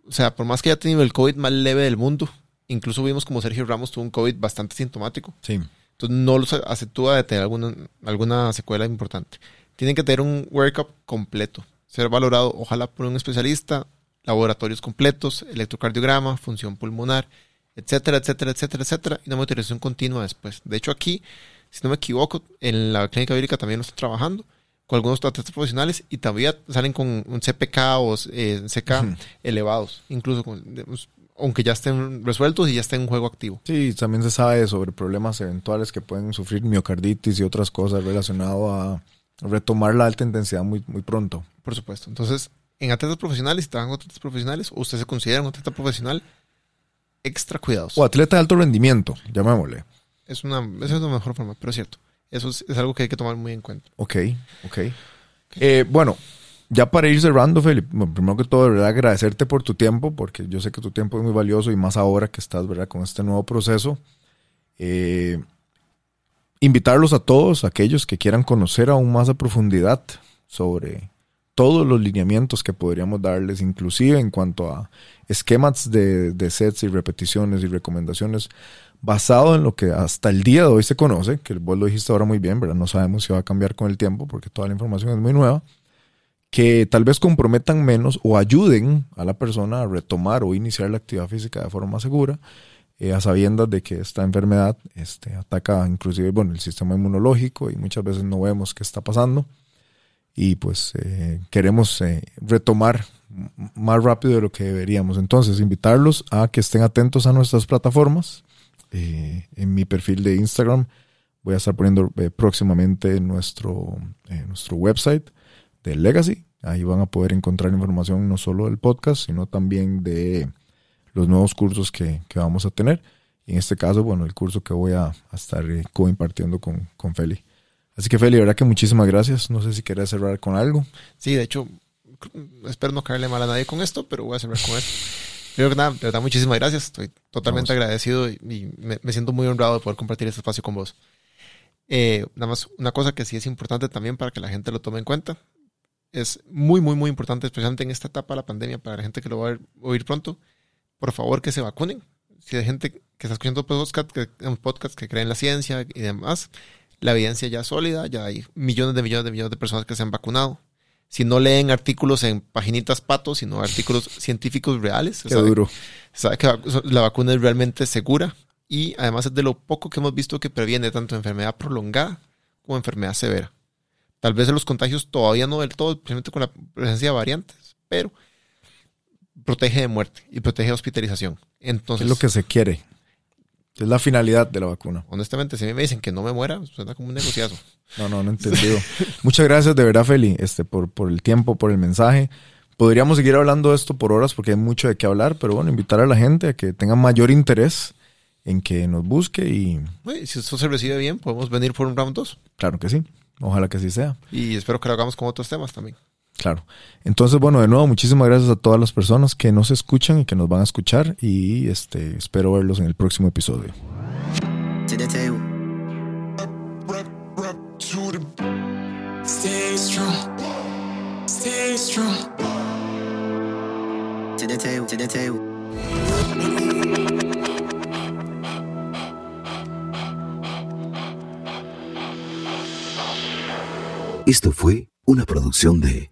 O sea, por más que haya tenido el COVID más leve del mundo, incluso vimos como Sergio Ramos tuvo un COVID bastante sintomático. Sí. Entonces no los aceptúa de tener alguna, alguna secuela importante. Tienen que tener un workup completo, ser valorado ojalá por un especialista, laboratorios completos, electrocardiograma, función pulmonar, etcétera, etcétera, etcétera, etcétera, y una monitorización continua después. De hecho aquí, si no me equivoco, en la clínica bíblica también lo están trabajando con algunos atletas profesionales y todavía salen con un CPK o eh, CK elevados, incluso con, digamos, aunque ya estén resueltos y ya estén en juego activo. Sí, también se sabe sobre problemas eventuales que pueden sufrir miocarditis y otras cosas relacionadas a retomar la alta intensidad muy, muy pronto. Por supuesto. Entonces, en atletas profesionales, si trabajan con atletas profesionales, o usted se considera un atleta profesional, extra cuidados. O atleta de alto rendimiento, llamémosle. Es una, esa es la mejor forma, pero es cierto. Eso es, es algo que hay que tomar muy en cuenta. Ok, ok. Eh, bueno, ya para ir cerrando, Felipe, bueno, primero que todo, verdad, agradecerte por tu tiempo, porque yo sé que tu tiempo es muy valioso y más ahora que estás, ¿verdad?, con este nuevo proceso. Eh, invitarlos a todos, aquellos que quieran conocer aún más a profundidad sobre todos los lineamientos que podríamos darles, inclusive en cuanto a esquemas de, de sets y repeticiones y recomendaciones, basado en lo que hasta el día de hoy se conoce, que vos lo dijiste ahora muy bien, ¿verdad? No sabemos si va a cambiar con el tiempo porque toda la información es muy nueva, que tal vez comprometan menos o ayuden a la persona a retomar o iniciar la actividad física de forma segura, eh, a sabiendas de que esta enfermedad este, ataca inclusive bueno, el sistema inmunológico y muchas veces no vemos qué está pasando y pues eh, queremos eh, retomar más rápido de lo que deberíamos. Entonces, invitarlos a que estén atentos a nuestras plataformas. Eh, en mi perfil de Instagram voy a estar poniendo eh, próximamente nuestro, eh, nuestro website de Legacy. Ahí van a poder encontrar información no solo del podcast, sino también de los nuevos cursos que, que vamos a tener. Y en este caso, bueno, el curso que voy a, a estar eh, co-impartiendo con, con Feli. Así que Feli, verdad que muchísimas gracias. No sé si querés cerrar con algo. Sí, de hecho, espero no caerle mal a nadie con esto, pero voy a cerrar con esto. (laughs) Primero que nada, de verdad, muchísimas gracias. Estoy totalmente Vamos. agradecido y, y me, me siento muy honrado de poder compartir este espacio con vos. Eh, nada más, una cosa que sí es importante también para que la gente lo tome en cuenta. Es muy, muy, muy importante, especialmente en esta etapa de la pandemia, para la gente que lo va a oír pronto. Por favor, que se vacunen. Si hay gente que está escuchando podcast que, un podcast que cree en la ciencia y demás, la evidencia ya es sólida, ya hay millones de millones de millones de personas que se han vacunado. Si no leen artículos en paginitas patos, sino artículos científicos reales, Qué sabe, duro. sabe que la vacuna es realmente segura y además es de lo poco que hemos visto que previene tanto enfermedad prolongada como enfermedad severa. Tal vez los contagios todavía no del todo, especialmente con la presencia de variantes, pero protege de muerte y protege de hospitalización. Entonces, es lo que se quiere. Es la finalidad de la vacuna. honestamente, si a mí me dicen que no me muera, suena como un negociazo. No, no, no entendido. (laughs) Muchas gracias de verdad, Feli, este, por, por el tiempo, por el mensaje. Podríamos seguir hablando de esto por horas porque hay mucho de qué hablar, pero bueno, invitar a la gente a que tenga mayor interés en que nos busque y Uy, si esto se recibe bien, podemos venir por un round 2. claro que sí. Ojalá que así sea. Y espero que lo hagamos con otros temas también. Claro. Entonces, bueno, de nuevo, muchísimas gracias a todas las personas que nos escuchan y que nos van a escuchar y este, espero verlos en el próximo episodio. To the table. Rep, rep to the. Stay strong. Stay strong. To the table. To the table. Esto fue una producción de